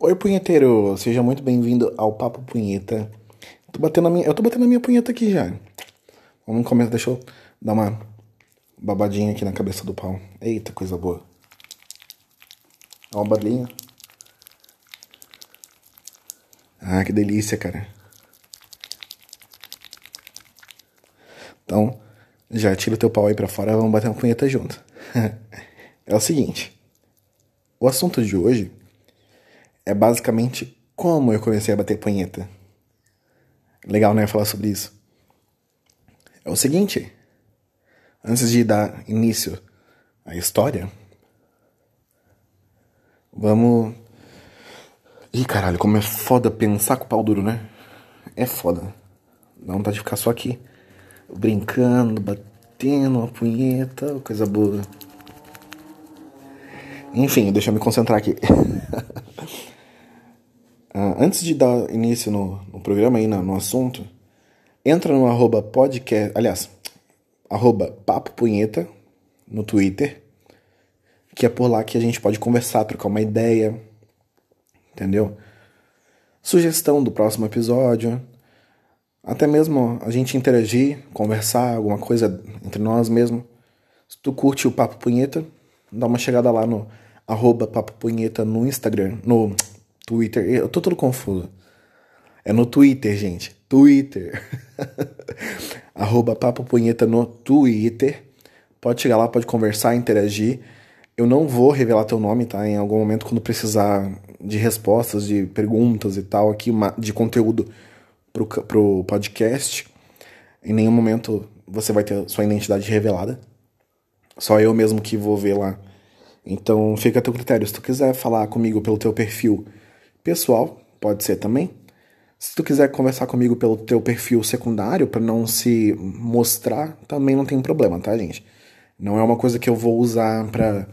Oi, punheteiro! Seja muito bem-vindo ao Papo Punheta. Tô batendo a minha, eu tô batendo a minha punheta aqui já. Vamos começar, deixa eu dar uma babadinha aqui na cabeça do pau. Eita, coisa boa. Ó, uma barulhinho. Ah, que delícia, cara. Então, já tira o teu pau aí pra fora, vamos bater uma punheta junto. é o seguinte. O assunto de hoje é basicamente como eu comecei a bater punheta. Legal, né? Falar sobre isso. É o seguinte. Antes de dar início à história, vamos. Ih, caralho, como é foda pensar com o pau duro, né? É foda. Dá vontade de ficar só aqui, brincando, batendo uma punheta, coisa boa. Enfim, deixa eu me concentrar aqui. uh, antes de dar início no, no programa aí, no, no, assunto, entra no arroba podcast, aliás, arroba papo punheta no Twitter, que é por lá que a gente pode conversar, trocar uma ideia, entendeu? Sugestão do próximo episódio, até mesmo a gente interagir, conversar, alguma coisa entre nós mesmo. Se tu curte o Papo Punheta, dá uma chegada lá no arroba Papo Punheta no Instagram, no Twitter. Eu tô todo confuso. É no Twitter, gente. Twitter. arroba Papo Punheta no Twitter. Pode chegar lá, pode conversar, interagir. Eu não vou revelar teu nome, tá? Em algum momento, quando precisar de respostas, de perguntas e tal, aqui, de conteúdo pro, pro podcast. Em nenhum momento você vai ter sua identidade revelada. Só eu mesmo que vou ver lá então fica a teu critério. Se tu quiser falar comigo pelo teu perfil pessoal, pode ser também. Se tu quiser conversar comigo pelo teu perfil secundário para não se mostrar, também não tem problema, tá, gente? Não é uma coisa que eu vou usar para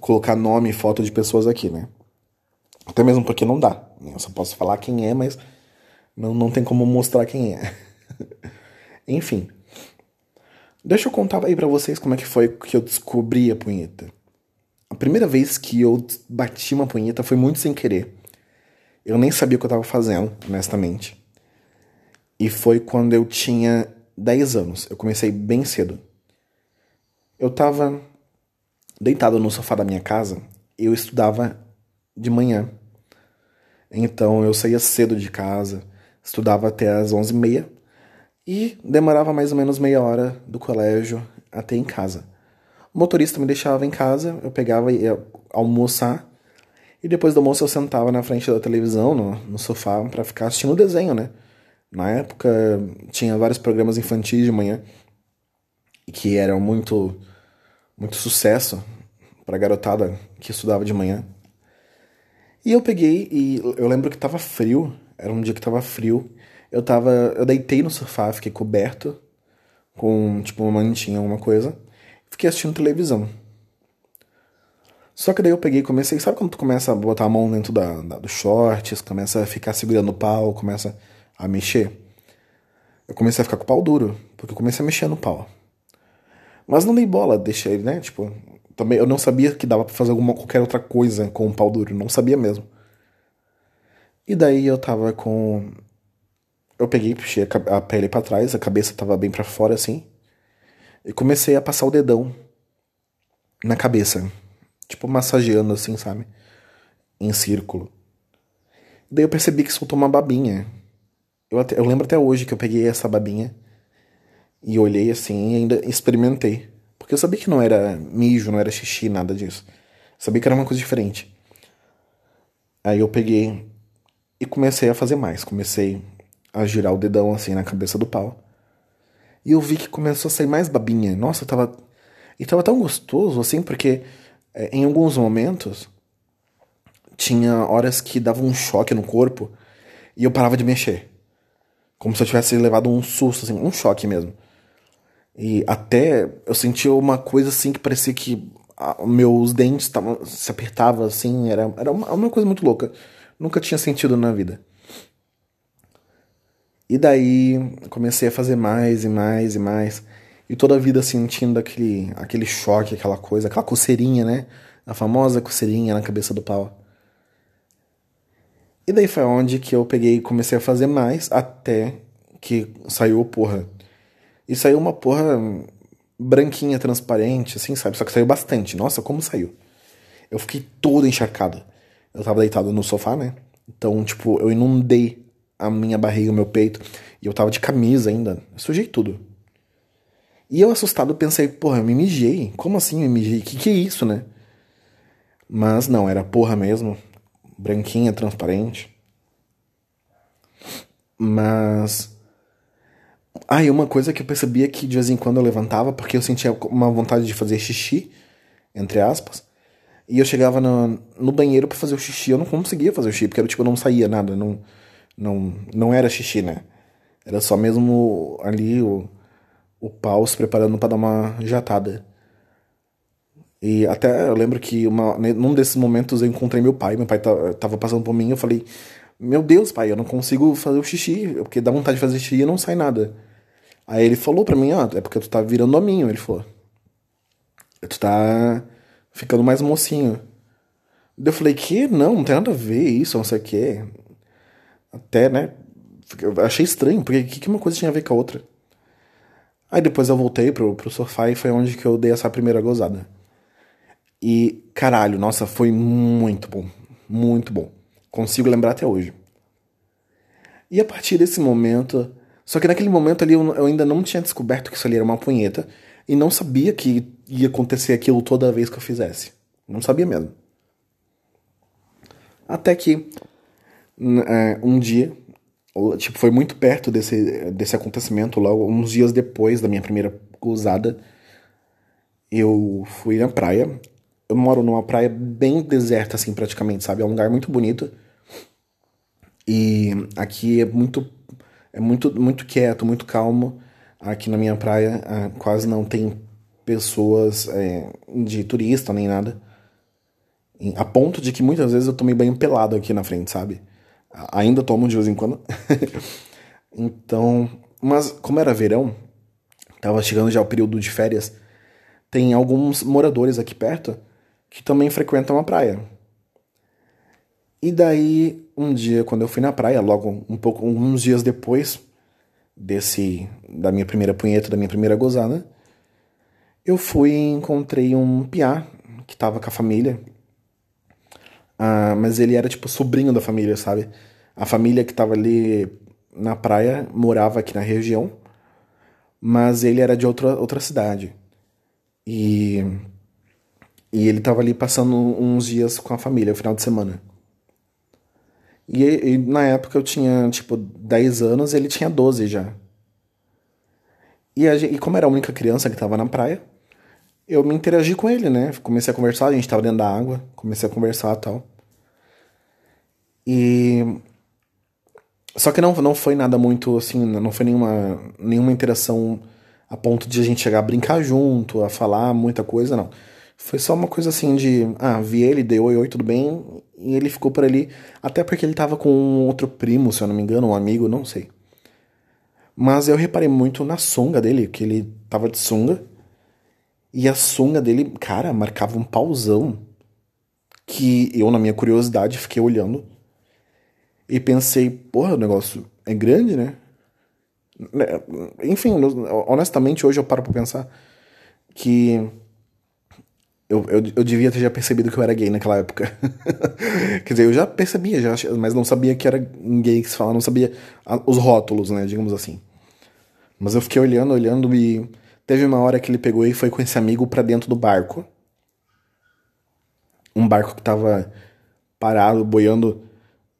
colocar nome e foto de pessoas aqui, né? Até mesmo porque não dá. Né? Eu só posso falar quem é, mas não, não tem como mostrar quem é. Enfim. Deixa eu contar aí para vocês como é que foi que eu descobri a punheta. A primeira vez que eu bati uma punheta foi muito sem querer. Eu nem sabia o que eu estava fazendo, honestamente. E foi quando eu tinha 10 anos. Eu comecei bem cedo. Eu estava deitado no sofá da minha casa. Eu estudava de manhã. Então eu saía cedo de casa, estudava até as 11h30 e demorava mais ou menos meia hora do colégio até em casa. O motorista me deixava em casa, eu pegava e ia almoçar. E depois do almoço eu sentava na frente da televisão, no, no sofá, para ficar assistindo o desenho, né? Na época tinha vários programas infantis de manhã que eram muito muito sucesso para garotada que estudava de manhã. E eu peguei e eu lembro que tava frio, era um dia que tava frio. Eu tava, eu deitei no sofá, fiquei coberto com tipo uma mantinha, alguma coisa fiquei assistindo televisão. Só que daí eu peguei e comecei. Sabe quando tu começa a botar a mão dentro da, da, dos shorts, começa a ficar segurando o pau, começa a mexer? Eu comecei a ficar com o pau duro, porque eu comecei a mexer no pau. Mas não dei bola, deixei, né? Tipo, também eu não sabia que dava para fazer alguma qualquer outra coisa com o pau duro, não sabia mesmo. E daí eu tava com eu peguei, puxei a pele para trás, a cabeça tava bem para fora assim e comecei a passar o dedão na cabeça, tipo massageando assim, sabe? Em círculo. Daí eu percebi que soltou uma babinha. Eu, até, eu lembro até hoje que eu peguei essa babinha e olhei assim e ainda experimentei. Porque eu sabia que não era mijo, não era xixi, nada disso. Eu sabia que era uma coisa diferente. Aí eu peguei e comecei a fazer mais. Comecei a girar o dedão assim na cabeça do pau. E eu vi que começou a sair mais babinha. Nossa, tava. E tava tão gostoso, assim, porque em alguns momentos tinha horas que dava um choque no corpo e eu parava de mexer. Como se eu tivesse levado um susto, assim, um choque mesmo. E até eu sentia uma coisa assim que parecia que a, meus dentes tavam, se apertavam assim, era, era uma, uma coisa muito louca. Nunca tinha sentido na vida. E daí comecei a fazer mais e mais e mais. E toda a vida sentindo aquele, aquele choque, aquela coisa, aquela coceirinha, né? A famosa coceirinha na cabeça do pau. E daí foi onde que eu peguei e comecei a fazer mais até que saiu porra. E saiu uma porra branquinha, transparente, assim, sabe? Só que saiu bastante. Nossa, como saiu. Eu fiquei todo encharcado. Eu tava deitado no sofá, né? Então, tipo, eu inundei a minha barriga, o meu peito. E eu tava de camisa ainda. Sujei tudo. E eu assustado pensei, porra, eu me mijei. Como assim me mijei? Que que é isso, né? Mas não, era porra mesmo. Branquinha, transparente. Mas. Ah, uma coisa que eu percebia que de vez em quando eu levantava, porque eu sentia uma vontade de fazer xixi, entre aspas. E eu chegava no, no banheiro para fazer o xixi, eu não conseguia fazer o xixi, porque era, tipo, não saía nada, não, não, não era xixi, né? Era só mesmo ali o, o pau se preparando para dar uma jatada. E até eu lembro que uma, num desses momentos eu encontrei meu pai, meu pai tava passando por mim, eu falei, meu Deus, pai, eu não consigo fazer o xixi, porque dá vontade de fazer xixi e não sai nada. Aí ele falou pra mim, ah, é porque tu tá virando hominho, ele falou. Tu tá ficando mais mocinho. Eu falei, que? Não, não tem nada a ver isso, não sei o que. Até, né? Eu achei estranho, porque o que, que uma coisa tinha a ver com a outra? Aí depois eu voltei pro, pro sofá e foi onde que eu dei essa primeira gozada. E, caralho, nossa, foi muito bom. Muito bom. Consigo lembrar até hoje. E a partir desse momento. Só que naquele momento ali eu, eu ainda não tinha descoberto que isso ali era uma punheta. E não sabia que ia acontecer aquilo toda vez que eu fizesse. Não sabia mesmo. Até que é, um dia, tipo, foi muito perto desse, desse acontecimento, logo uns dias depois da minha primeira gozada, eu fui na praia. Eu moro numa praia bem deserta, assim, praticamente, sabe? É um lugar muito bonito. E aqui é muito, é muito, muito quieto, muito calmo. Aqui na minha praia ah, quase não tem pessoas é, de turista nem nada. A ponto de que muitas vezes eu tomei banho pelado aqui na frente, sabe? Ainda tomo de vez em quando. então, mas como era verão, tava chegando já o período de férias, tem alguns moradores aqui perto que também frequentam a praia. E daí, um dia, quando eu fui na praia, logo um pouco, uns dias depois desse da minha primeira punheta, da minha primeira gozada, eu fui e encontrei um piá que tava com a família. Ah, mas ele era tipo sobrinho da família, sabe? A família que tava ali na praia morava aqui na região, mas ele era de outra, outra cidade. E, e ele tava ali passando uns dias com a família, o final de semana. E, e, na época eu tinha, tipo, 10 anos e ele tinha 12 já. E, a, e como era a única criança que tava na praia, eu me interagi com ele, né? Comecei a conversar, a gente tava dentro da água, comecei a conversar e tal. E. Só que não, não foi nada muito assim, não foi nenhuma, nenhuma interação a ponto de a gente chegar a brincar junto, a falar muita coisa, não. Foi só uma coisa assim de, ah, vi ele, deu oi, oi, tudo bem, e ele ficou por ali, até porque ele tava com um outro primo, se eu não me engano, um amigo, não sei. Mas eu reparei muito na sunga dele, que ele tava de sunga, e a sunga dele, cara, marcava um pauzão, que eu, na minha curiosidade, fiquei olhando, e pensei, porra, o negócio é grande, né? né enfim, honestamente, hoje eu paro pra pensar que eu, eu, eu devia ter já percebido que eu era gay naquela época. Quer dizer, eu já percebia, já, mas não sabia que era gay que se fala, não sabia os rótulos, né, digamos assim. Mas eu fiquei olhando, olhando e teve uma hora que ele pegou e foi com esse amigo para dentro do barco. Um barco que tava parado, boiando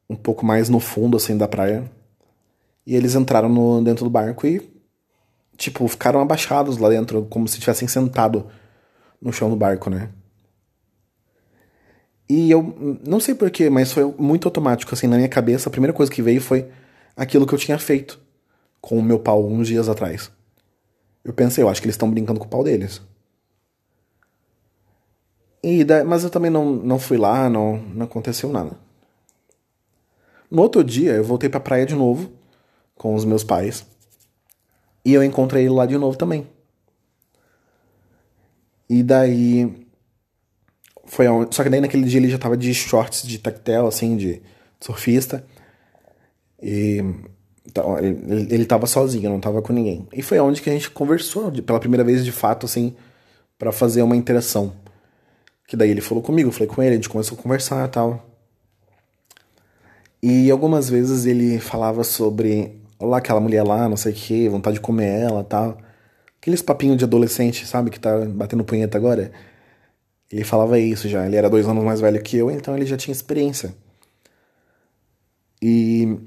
um pouco mais no fundo, assim, da praia. E eles entraram no, dentro do barco e, tipo, ficaram abaixados lá dentro, como se tivessem sentado no chão do barco, né? E eu não sei porquê, mas foi muito automático, assim, na minha cabeça, a primeira coisa que veio foi aquilo que eu tinha feito com o meu pau uns dias atrás. Eu pensei, eu acho que eles estão brincando com o pau deles. E daí, mas eu também não, não fui lá, não, não aconteceu nada. No outro dia, eu voltei pra praia de novo, com os meus pais. E eu encontrei ele lá de novo também. E daí. Foi Só que daí naquele dia ele já tava de shorts de tactel, assim, de surfista. E então, ele, ele tava sozinho, não tava com ninguém. E foi onde que a gente conversou, pela primeira vez de fato, assim, para fazer uma interação. Que daí ele falou comigo, eu falei com ele, a gente começou a conversar e tal. E algumas vezes ele falava sobre, olá, aquela mulher lá, não sei o que, vontade de comer ela tal. Aqueles papinhos de adolescente, sabe, que tá batendo punheta agora. Ele falava isso já, ele era dois anos mais velho que eu, então ele já tinha experiência. E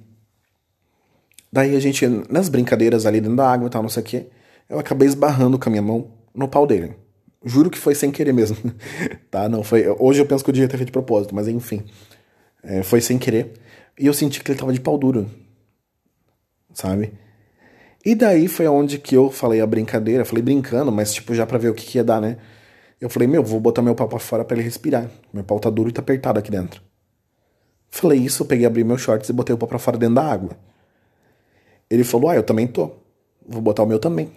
daí a gente, nas brincadeiras ali dentro da água e tal, não sei o que, eu acabei esbarrando com a minha mão no pau dele. Juro que foi sem querer mesmo, tá? Não foi. Hoje eu penso que eu devia ter feito de propósito, mas enfim, é, foi sem querer. E eu senti que ele tava de pau duro, sabe? E daí foi onde que eu falei a brincadeira, falei brincando, mas tipo já para ver o que, que ia dar, né? Eu falei, meu, vou botar meu pau pra fora para ele respirar. Meu pau tá duro e tá apertado aqui dentro. Falei isso, eu peguei, abri meus shorts e botei o pau pra fora dentro da água. Ele falou, ah, eu também tô. Vou botar o meu também.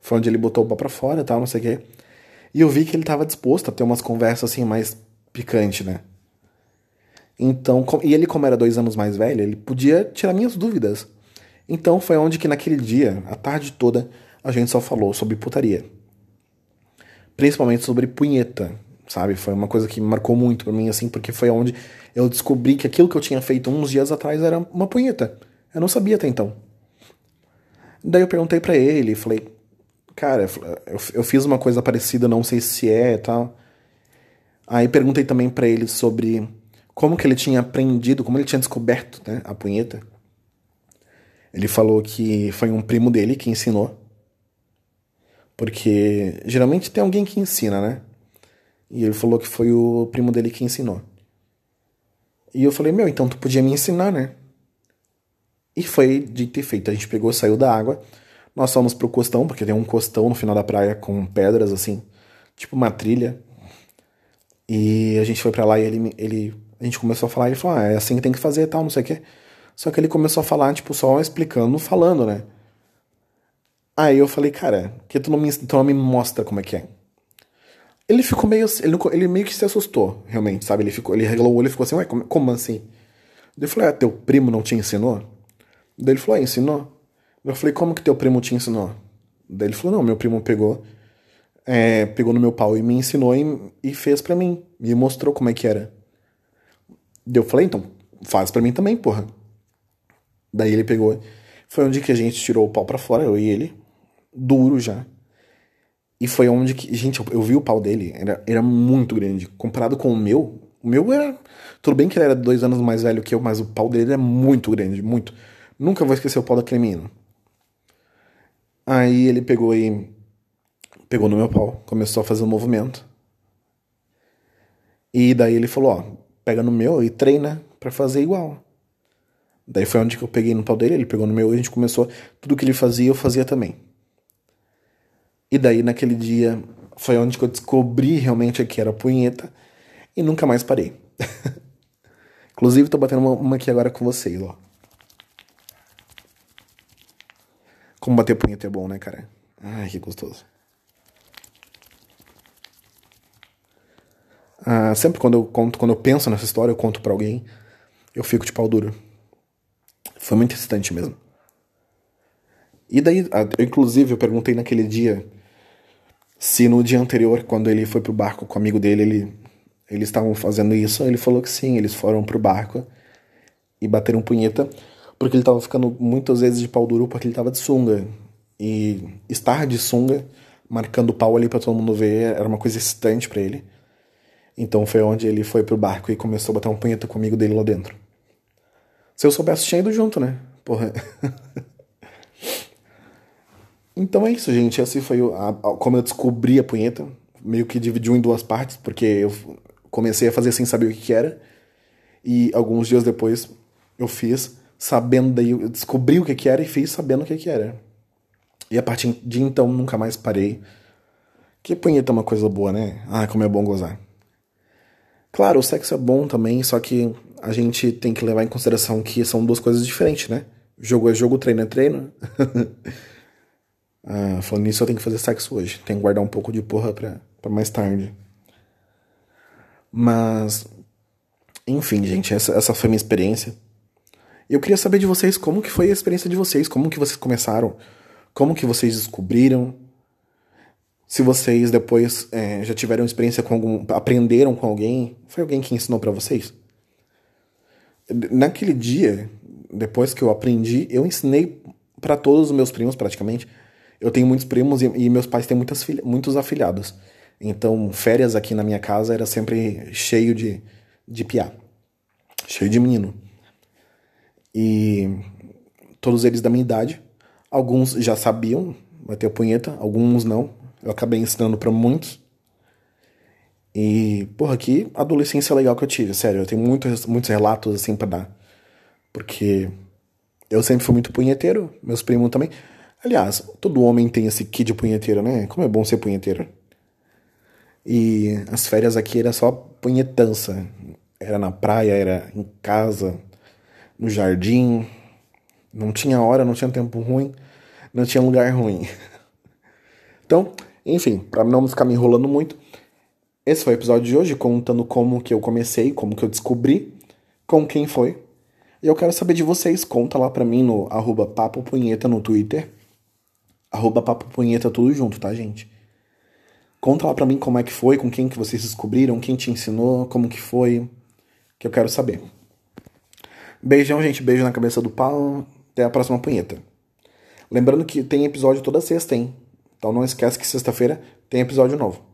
Foi onde ele botou o pau pra fora e tal, não sei o quê. E eu vi que ele tava disposto a ter umas conversas assim mais picantes, né? Então, e ele, como era dois anos mais velho, ele podia tirar minhas dúvidas. Então foi onde que naquele dia, a tarde toda, a gente só falou sobre putaria. Principalmente sobre punheta, sabe? Foi uma coisa que marcou muito pra mim, assim, porque foi onde eu descobri que aquilo que eu tinha feito uns dias atrás era uma punheta. Eu não sabia até então. Daí eu perguntei para ele, falei, cara, eu, eu fiz uma coisa parecida, não sei se é e tal. Aí perguntei também para ele sobre como que ele tinha aprendido, como ele tinha descoberto né, a punheta. Ele falou que foi um primo dele que ensinou. Porque geralmente tem alguém que ensina, né? E ele falou que foi o primo dele que ensinou. E eu falei, meu, então tu podia me ensinar, né? E foi dito e feito. A gente pegou, saiu da água. Nós fomos pro costão, porque tem um costão no final da praia com pedras, assim, tipo uma trilha. E a gente foi para lá e ele, ele. A gente começou a falar, ele falou, ah, é assim que tem que fazer e tal, não sei o quê. Só que ele começou a falar, tipo, só explicando, falando, né? Aí eu falei, cara, que tu não me, tu não me mostra como é que é. Ele ficou meio. Ele, ele meio que se assustou, realmente, sabe? Ele, ficou, ele regalou o olho e ficou assim, ué, como, como assim? Eu falei, ah, teu primo não te ensinou? Daí ele falou, ah, ensinou? Eu falei, como que teu primo te ensinou? Daí ele falou, não, meu primo pegou, é, pegou no meu pau e me ensinou e, e fez para mim, me mostrou como é que era. Eu falei, então, faz para mim também, porra. Daí ele pegou, foi onde que a gente tirou o pau para fora, eu e ele, duro já. E foi onde que. Gente, eu, eu vi o pau dele, era, era muito grande. Comparado com o meu, o meu era. Tudo bem que ele era dois anos mais velho que eu, mas o pau dele era muito grande, muito. Nunca vou esquecer o pau daquele menino. Aí ele pegou e. Pegou no meu pau, começou a fazer um movimento. E daí ele falou: Ó, pega no meu e treina para fazer igual. Daí foi onde que eu peguei no pau dele, ele pegou no meu e a gente começou. Tudo que ele fazia, eu fazia também. E daí, naquele dia, foi onde que eu descobri realmente que era punheta e nunca mais parei. Inclusive, tô batendo uma, uma, aqui agora com vocês, ó. Como bater punheta é bom, né, cara? Ai, que gostoso. Ah, sempre quando eu conto, quando eu penso nessa história, eu conto para alguém, eu fico de pau duro. Foi muito excitante mesmo. E daí, eu, inclusive, eu perguntei naquele dia se no dia anterior, quando ele foi pro barco com o amigo dele, ele, eles estavam fazendo isso. Ele falou que sim, eles foram pro barco e bateram punheta, porque ele tava ficando muitas vezes de pau duro porque ele tava de sunga. E estar de sunga, marcando pau ali para todo mundo ver, era uma coisa excitante para ele. Então foi onde ele foi pro barco e começou a bater uma punheta com o amigo dele lá dentro. Se eu soubesse, tinha ido junto, né? Porra. Então é isso, gente. Esse foi a, a, como eu descobri a punheta. Meio que dividiu em duas partes, porque eu comecei a fazer sem saber o que, que era. E alguns dias depois eu fiz sabendo, daí eu descobri o que, que era e fiz sabendo o que, que era. E a partir de então nunca mais parei. Que punheta é uma coisa boa, né? Ah, como é bom gozar. Claro, o sexo é bom também, só que a gente tem que levar em consideração que são duas coisas diferentes, né? Jogo é jogo, treino é treino. Ah, falando nisso, eu tenho que fazer sexo hoje. Tenho que guardar um pouco de porra pra, pra mais tarde. Mas. Enfim, gente, essa, essa foi minha experiência. Eu queria saber de vocês como que foi a experiência de vocês, como que vocês começaram, como que vocês descobriram, se vocês depois é, já tiveram experiência com algum, aprenderam com alguém, foi alguém que ensinou para vocês? Naquele dia, depois que eu aprendi, eu ensinei para todos os meus primos praticamente. Eu tenho muitos primos e, e meus pais têm muitas filha, muitos afilhados. Então, férias aqui na minha casa era sempre cheio de, de piá, cheio de menino. E todos eles da minha idade. Alguns já sabiam bater a punheta, alguns não. Eu acabei ensinando para muitos. E, porra, que adolescência legal que eu tive, sério. Eu tenho muitos, muitos relatos assim para dar. Porque eu sempre fui muito punheteiro, meus primos também. Aliás, todo homem tem esse kit de punheteiro, né? Como é bom ser punheteiro. E as férias aqui era só punhetança. Era na praia, era em casa, no jardim. Não tinha hora, não tinha tempo ruim, não tinha lugar ruim. Então, enfim, para não ficar me enrolando muito, esse foi o episódio de hoje contando como que eu comecei, como que eu descobri, com quem foi. E eu quero saber de vocês, conta lá pra mim no arroba Papo Punheta no Twitter. Arroba Papo Punheta tudo junto, tá, gente? Conta lá pra mim como é que foi, com quem que vocês descobriram, quem te ensinou, como que foi, que eu quero saber. Beijão, gente, beijo na cabeça do pau, até a próxima punheta. Lembrando que tem episódio toda sexta, hein? Então não esquece que sexta-feira tem episódio novo.